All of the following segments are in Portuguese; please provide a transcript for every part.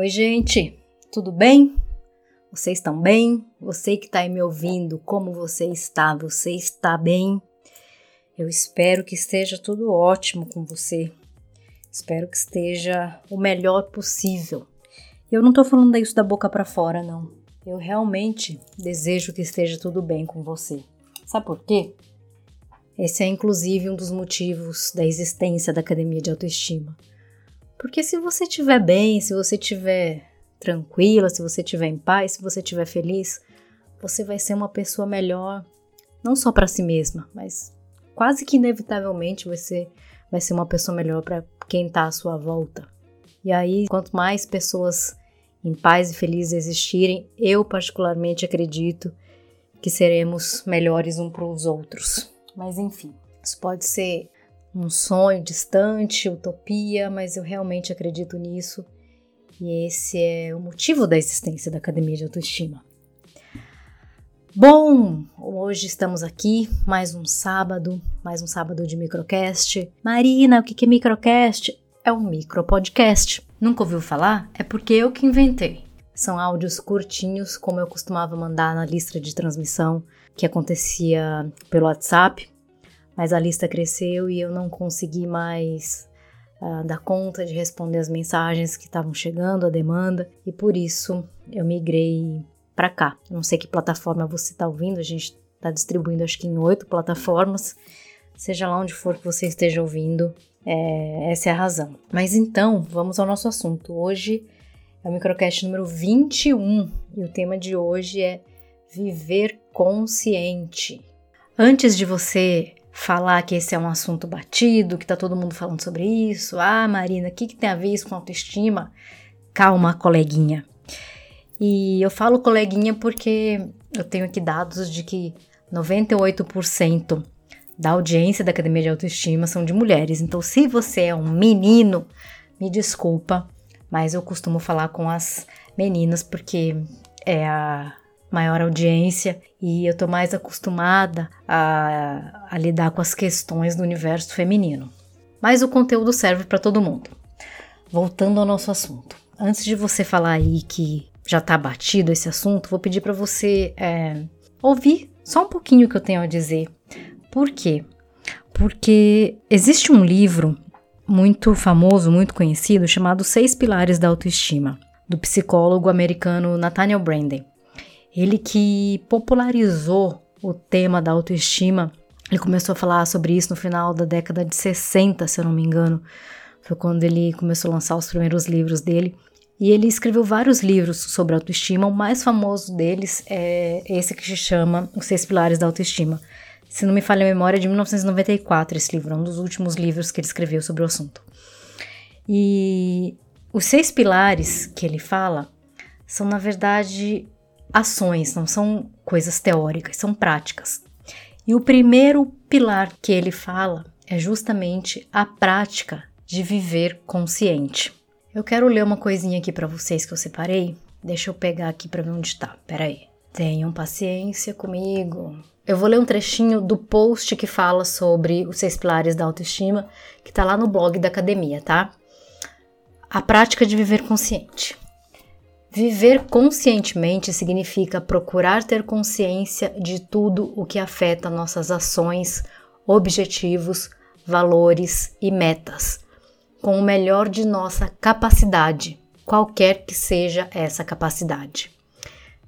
Oi, gente, tudo bem? Vocês estão bem? Você que está aí me ouvindo, como você está? Você está bem? Eu espero que esteja tudo ótimo com você. Espero que esteja o melhor possível. Eu não estou falando isso da boca para fora, não. Eu realmente desejo que esteja tudo bem com você. Sabe por quê? Esse é inclusive um dos motivos da existência da Academia de Autoestima. Porque se você estiver bem, se você estiver tranquila, se você estiver em paz, se você estiver feliz, você vai ser uma pessoa melhor, não só para si mesma, mas quase que inevitavelmente você vai ser uma pessoa melhor para quem está à sua volta. E aí, quanto mais pessoas em paz e felizes existirem, eu particularmente acredito que seremos melhores uns para os outros. Mas enfim, isso pode ser um sonho distante, utopia, mas eu realmente acredito nisso e esse é o motivo da existência da Academia de Autoestima. Bom, hoje estamos aqui, mais um sábado, mais um sábado de microcast. Marina, o que é microcast? É um micropodcast. Nunca ouviu falar? É porque eu que inventei. São áudios curtinhos, como eu costumava mandar na lista de transmissão que acontecia pelo WhatsApp mas a lista cresceu e eu não consegui mais uh, dar conta de responder as mensagens que estavam chegando, a demanda, e por isso eu migrei para cá. Não sei que plataforma você está ouvindo, a gente está distribuindo acho que em oito plataformas, seja lá onde for que você esteja ouvindo, é, essa é a razão. Mas então, vamos ao nosso assunto. Hoje é o microcast número 21 e o tema de hoje é viver consciente. Antes de você falar que esse é um assunto batido, que tá todo mundo falando sobre isso. Ah, Marina, o que, que tem a ver isso com autoestima? Calma, coleguinha. E eu falo coleguinha porque eu tenho aqui dados de que 98% da audiência da Academia de Autoestima são de mulheres. Então, se você é um menino, me desculpa, mas eu costumo falar com as meninas porque é a maior audiência e eu tô mais acostumada a, a lidar com as questões do universo feminino. Mas o conteúdo serve para todo mundo. Voltando ao nosso assunto. Antes de você falar aí que já tá batido esse assunto, vou pedir para você é, ouvir só um pouquinho o que eu tenho a dizer. Por quê? Porque existe um livro muito famoso, muito conhecido, chamado Seis Pilares da Autoestima, do psicólogo americano Nathaniel Branden. Ele que popularizou o tema da autoestima. Ele começou a falar sobre isso no final da década de 60, se eu não me engano. Foi quando ele começou a lançar os primeiros livros dele. E ele escreveu vários livros sobre autoestima. O mais famoso deles é esse que se chama Os Seis Pilares da Autoestima. Se não me falha a memória, é de 1994 esse livro, é um dos últimos livros que ele escreveu sobre o assunto. E os seis pilares que ele fala são, na verdade, ações, não são coisas teóricas, são práticas. E o primeiro pilar que ele fala é justamente a prática de viver consciente. Eu quero ler uma coisinha aqui para vocês que eu separei. Deixa eu pegar aqui para ver onde está. Peraí. Tenham paciência comigo. Eu vou ler um trechinho do post que fala sobre os seis pilares da autoestima, que está lá no blog da academia, tá? A prática de viver consciente. Viver conscientemente significa procurar ter consciência de tudo o que afeta nossas ações, objetivos, valores e metas, com o melhor de nossa capacidade, qualquer que seja essa capacidade.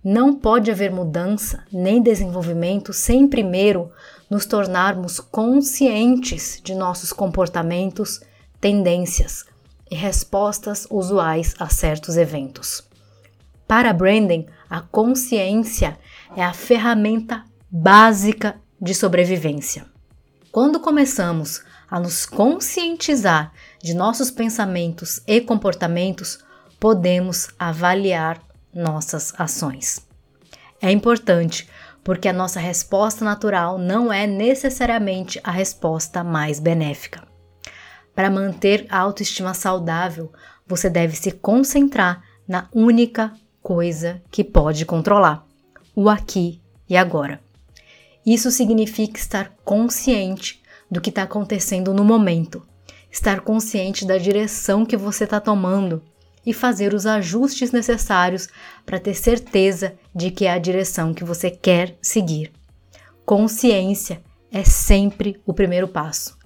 Não pode haver mudança nem desenvolvimento sem primeiro nos tornarmos conscientes de nossos comportamentos, tendências e respostas usuais a certos eventos. Para Brandon, a consciência é a ferramenta básica de sobrevivência. Quando começamos a nos conscientizar de nossos pensamentos e comportamentos, podemos avaliar nossas ações. É importante porque a nossa resposta natural não é necessariamente a resposta mais benéfica. Para manter a autoestima saudável, você deve se concentrar na única coisa que pode controlar, o aqui e agora. Isso significa estar consciente do que está acontecendo no momento, estar consciente da direção que você está tomando e fazer os ajustes necessários para ter certeza de que é a direção que você quer seguir. Consciência é sempre o primeiro passo.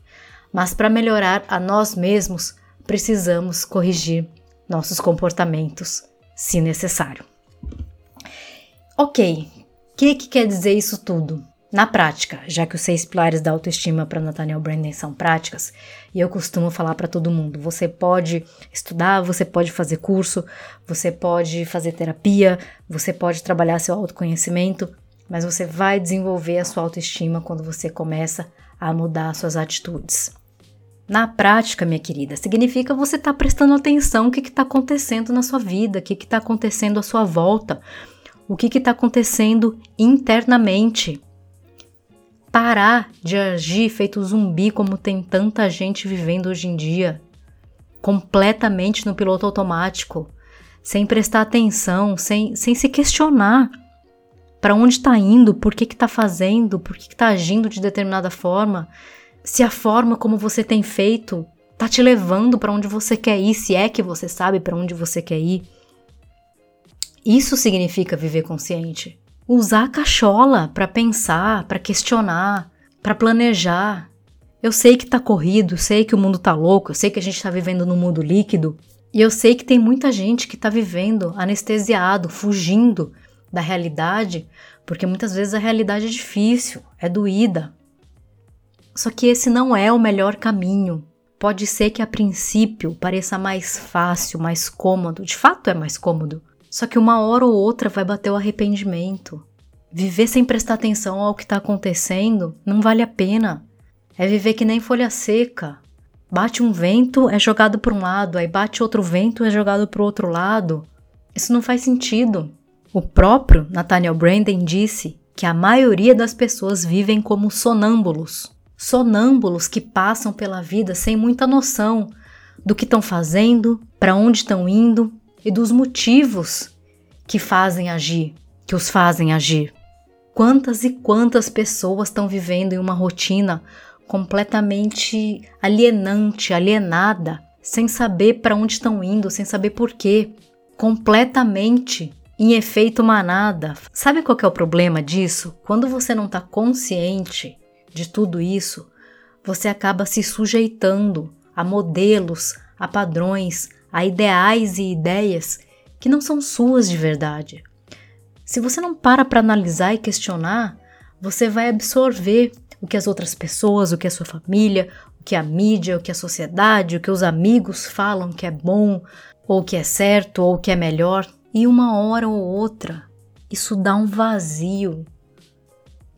Mas para melhorar a nós mesmos, precisamos corrigir nossos comportamentos, se necessário. Ok, o que, que quer dizer isso tudo? Na prática, já que os seis pilares da autoestima para Nathaniel Branden são práticas, e eu costumo falar para todo mundo: você pode estudar, você pode fazer curso, você pode fazer terapia, você pode trabalhar seu autoconhecimento, mas você vai desenvolver a sua autoestima quando você começa a mudar suas atitudes. Na prática, minha querida, significa você estar tá prestando atenção o que está acontecendo na sua vida, o que está acontecendo à sua volta, o que está acontecendo internamente. Parar de agir feito zumbi como tem tanta gente vivendo hoje em dia, completamente no piloto automático, sem prestar atenção, sem, sem se questionar para onde está indo, por que está fazendo, por que está agindo de determinada forma, se a forma como você tem feito está te levando para onde você quer ir, se é que você sabe para onde você quer ir. Isso significa viver consciente usar a cachola para pensar, para questionar, para planejar. Eu sei que tá corrido, sei que o mundo tá louco, eu sei que a gente tá vivendo num mundo líquido, e eu sei que tem muita gente que tá vivendo anestesiado, fugindo da realidade, porque muitas vezes a realidade é difícil, é doída. Só que esse não é o melhor caminho. Pode ser que a princípio pareça mais fácil, mais cômodo, de fato é mais cômodo, só que uma hora ou outra vai bater o arrependimento. Viver sem prestar atenção ao que está acontecendo não vale a pena. É viver que nem folha seca. Bate um vento, é jogado para um lado, aí bate outro vento, é jogado para o outro lado. Isso não faz sentido. O próprio Nathaniel Branden disse que a maioria das pessoas vivem como sonâmbulos. Sonâmbulos que passam pela vida sem muita noção do que estão fazendo, para onde estão indo e dos motivos que fazem agir, que os fazem agir. Quantas e quantas pessoas estão vivendo em uma rotina completamente alienante, alienada, sem saber para onde estão indo, sem saber por quê, completamente em efeito manada. Sabe qual é o problema disso? Quando você não está consciente de tudo isso, você acaba se sujeitando a modelos, a padrões, a ideais e ideias que não são suas de verdade. Se você não para para analisar e questionar, você vai absorver o que as outras pessoas, o que a sua família, o que a mídia, o que a sociedade, o que os amigos falam que é bom, ou que é certo, ou que é melhor, e uma hora ou outra isso dá um vazio.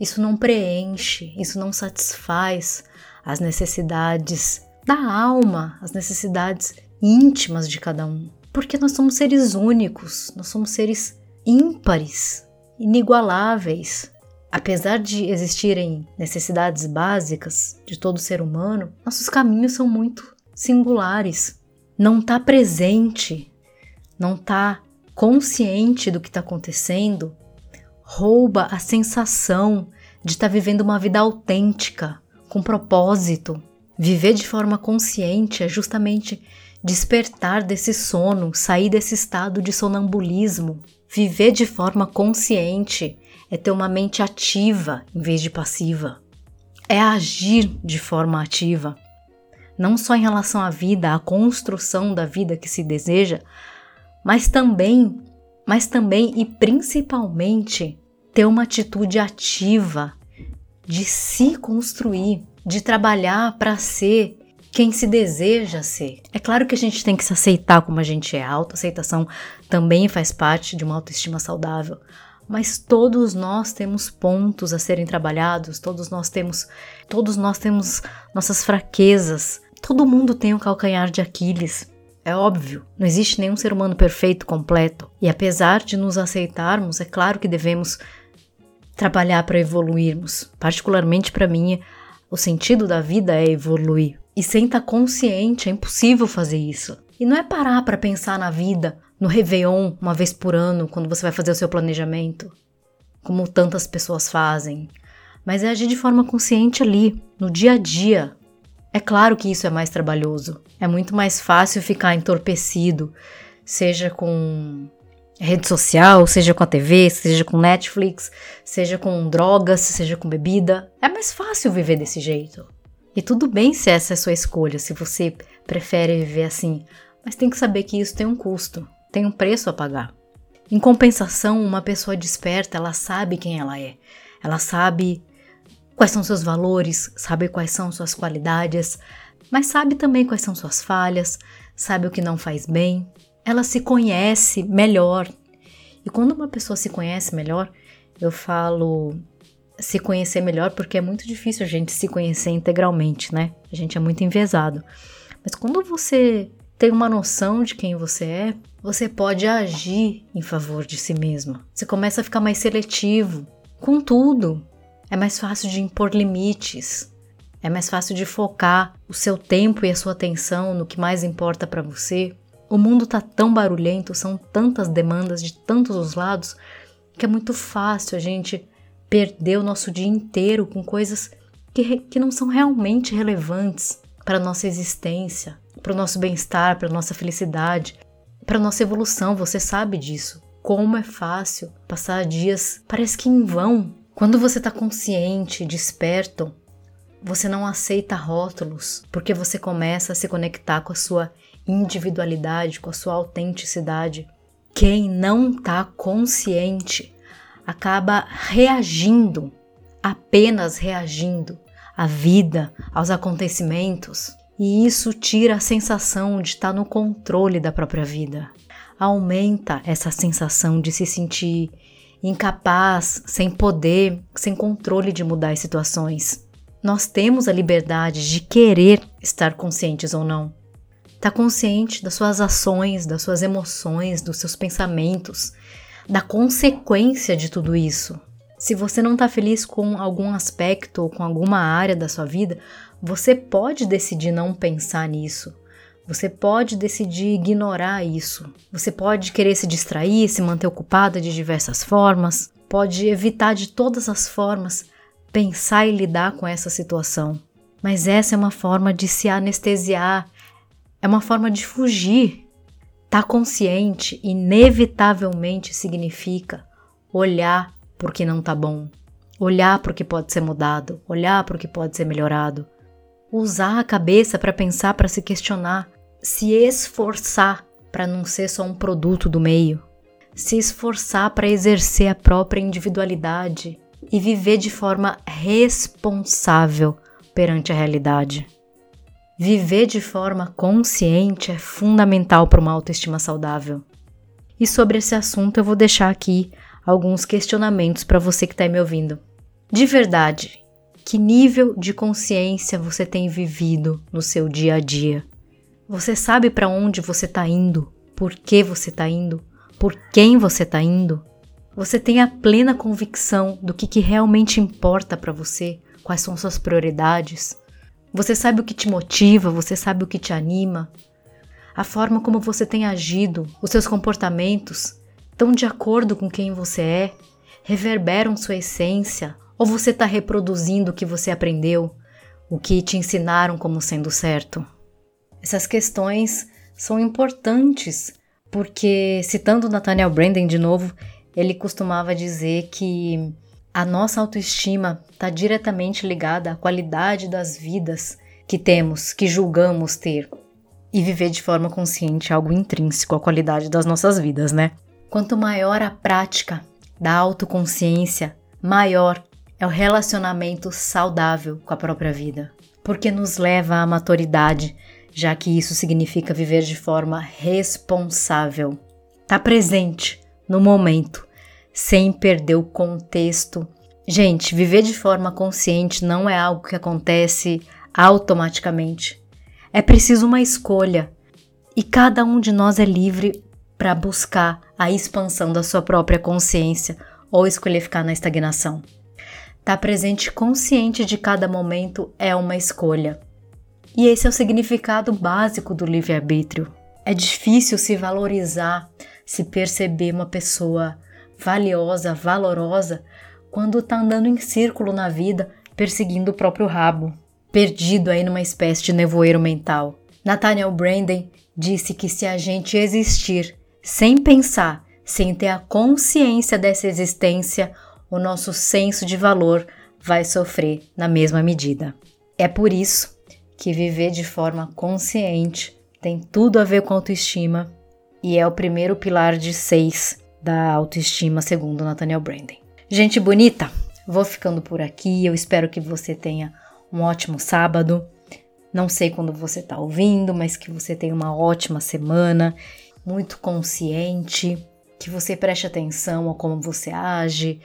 Isso não preenche, isso não satisfaz as necessidades da alma, as necessidades íntimas de cada um. Porque nós somos seres únicos, nós somos seres ímpares, inigualáveis. Apesar de existirem necessidades básicas de todo ser humano, nossos caminhos são muito singulares. Não está presente, não está consciente do que está acontecendo, rouba a sensação de estar tá vivendo uma vida autêntica, com propósito. Viver de forma consciente é justamente despertar desse sono, sair desse estado de sonambulismo. Viver de forma consciente é ter uma mente ativa em vez de passiva. É agir de forma ativa. Não só em relação à vida, à construção da vida que se deseja, mas também, mas também e principalmente ter uma atitude ativa de se construir, de trabalhar para ser quem se deseja ser. É claro que a gente tem que se aceitar como a gente é. A autoaceitação também faz parte de uma autoestima saudável. Mas todos nós temos pontos a serem trabalhados, todos nós temos, todos nós temos nossas fraquezas. Todo mundo tem um calcanhar de Aquiles. É óbvio, não existe nenhum ser humano perfeito, completo. E apesar de nos aceitarmos, é claro que devemos trabalhar para evoluirmos. Particularmente para mim, o sentido da vida é evoluir. E sem estar tá consciente, é impossível fazer isso. E não é parar para pensar na vida, no Réveillon, uma vez por ano, quando você vai fazer o seu planejamento, como tantas pessoas fazem, mas é agir de forma consciente ali, no dia a dia. É claro que isso é mais trabalhoso. É muito mais fácil ficar entorpecido, seja com rede social, seja com a TV, seja com Netflix, seja com drogas, seja com bebida. É mais fácil viver desse jeito. E tudo bem se essa é a sua escolha, se você prefere viver assim, mas tem que saber que isso tem um custo, tem um preço a pagar. Em compensação, uma pessoa desperta, ela sabe quem ela é. Ela sabe quais são seus valores, sabe quais são suas qualidades, mas sabe também quais são suas falhas, sabe o que não faz bem, ela se conhece melhor. E quando uma pessoa se conhece melhor, eu falo se conhecer melhor porque é muito difícil a gente se conhecer integralmente, né? A gente é muito envezado. Mas quando você tem uma noção de quem você é, você pode agir em favor de si mesmo. Você começa a ficar mais seletivo com tudo. É mais fácil de impor limites. É mais fácil de focar o seu tempo e a sua atenção no que mais importa para você. O mundo tá tão barulhento, são tantas demandas de tantos os lados, que é muito fácil a gente perder o nosso dia inteiro com coisas que, que não são realmente relevantes para a nossa existência, para o nosso bem-estar, para a nossa felicidade, para a nossa evolução. Você sabe disso. Como é fácil passar dias, parece que em vão. Quando você está consciente, desperto, você não aceita rótulos, porque você começa a se conectar com a sua individualidade, com a sua autenticidade. Quem não está consciente acaba reagindo, apenas reagindo à vida, aos acontecimentos, e isso tira a sensação de estar tá no controle da própria vida. Aumenta essa sensação de se sentir incapaz, sem poder, sem controle de mudar as situações. Nós temos a liberdade de querer estar conscientes ou não. Está consciente das suas ações, das suas emoções, dos seus pensamentos, da consequência de tudo isso. Se você não está feliz com algum aspecto ou com alguma área da sua vida, você pode decidir não pensar nisso. Você pode decidir ignorar isso. Você pode querer se distrair, se manter ocupada de diversas formas, pode evitar de todas as formas pensar e lidar com essa situação. Mas essa é uma forma de se anestesiar é uma forma de fugir. Tá consciente, inevitavelmente significa olhar para o que não tá bom, olhar para o que pode ser mudado, olhar para o que pode ser melhorado. Usar a cabeça para pensar, para se questionar, se esforçar para não ser só um produto do meio, se esforçar para exercer a própria individualidade e viver de forma responsável perante a realidade. Viver de forma consciente é fundamental para uma autoestima saudável. E sobre esse assunto eu vou deixar aqui alguns questionamentos para você que está me ouvindo. De verdade, que nível de consciência você tem vivido no seu dia a dia? Você sabe para onde você está indo? Por que você está indo? Por quem você está indo? Você tem a plena convicção do que, que realmente importa para você? Quais são suas prioridades? Você sabe o que te motiva, você sabe o que te anima. A forma como você tem agido, os seus comportamentos, estão de acordo com quem você é, reverberam sua essência, ou você está reproduzindo o que você aprendeu, o que te ensinaram como sendo certo? Essas questões são importantes, porque, citando Nathaniel Branden de novo, ele costumava dizer que a nossa autoestima está diretamente ligada à qualidade das vidas que temos, que julgamos ter. E viver de forma consciente é algo intrínseco à qualidade das nossas vidas, né? Quanto maior a prática da autoconsciência, maior é o relacionamento saudável com a própria vida, porque nos leva à maturidade, já que isso significa viver de forma responsável. Tá presente no momento, sem perder o contexto. Gente, viver de forma consciente não é algo que acontece automaticamente. É preciso uma escolha. E cada um de nós é livre para buscar a expansão da sua própria consciência ou escolher ficar na estagnação. Estar tá presente consciente de cada momento é uma escolha. E esse é o significado básico do livre-arbítrio. É difícil se valorizar, se perceber uma pessoa valiosa, valorosa, quando tá andando em círculo na vida, perseguindo o próprio rabo, perdido aí numa espécie de nevoeiro mental. Nathaniel Branden disse que se a gente existir sem pensar, sem ter a consciência dessa existência, o nosso senso de valor vai sofrer na mesma medida. É por isso que viver de forma consciente tem tudo a ver com autoestima e é o primeiro pilar de seis da autoestima, segundo Nathaniel Branden. Gente bonita, vou ficando por aqui. Eu espero que você tenha um ótimo sábado. Não sei quando você está ouvindo, mas que você tenha uma ótima semana, muito consciente, que você preste atenção a como você age,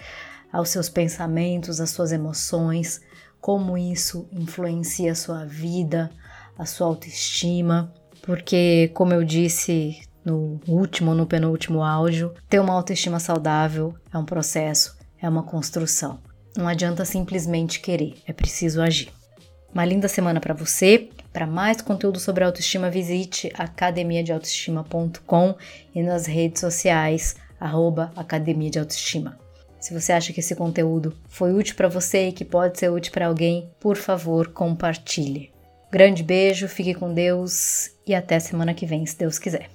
aos seus pensamentos, às suas emoções, como isso influencia a sua vida, a sua autoestima, porque, como eu disse no último, no penúltimo áudio, ter uma autoestima saudável é um processo, é uma construção. Não adianta simplesmente querer, é preciso agir. Uma linda semana para você. Para mais conteúdo sobre autoestima, visite academiadeautoestima.com e nas redes sociais, arroba Academia de Autoestima. Se você acha que esse conteúdo foi útil para você e que pode ser útil para alguém, por favor, compartilhe. Grande beijo, fique com Deus e até semana que vem, se Deus quiser.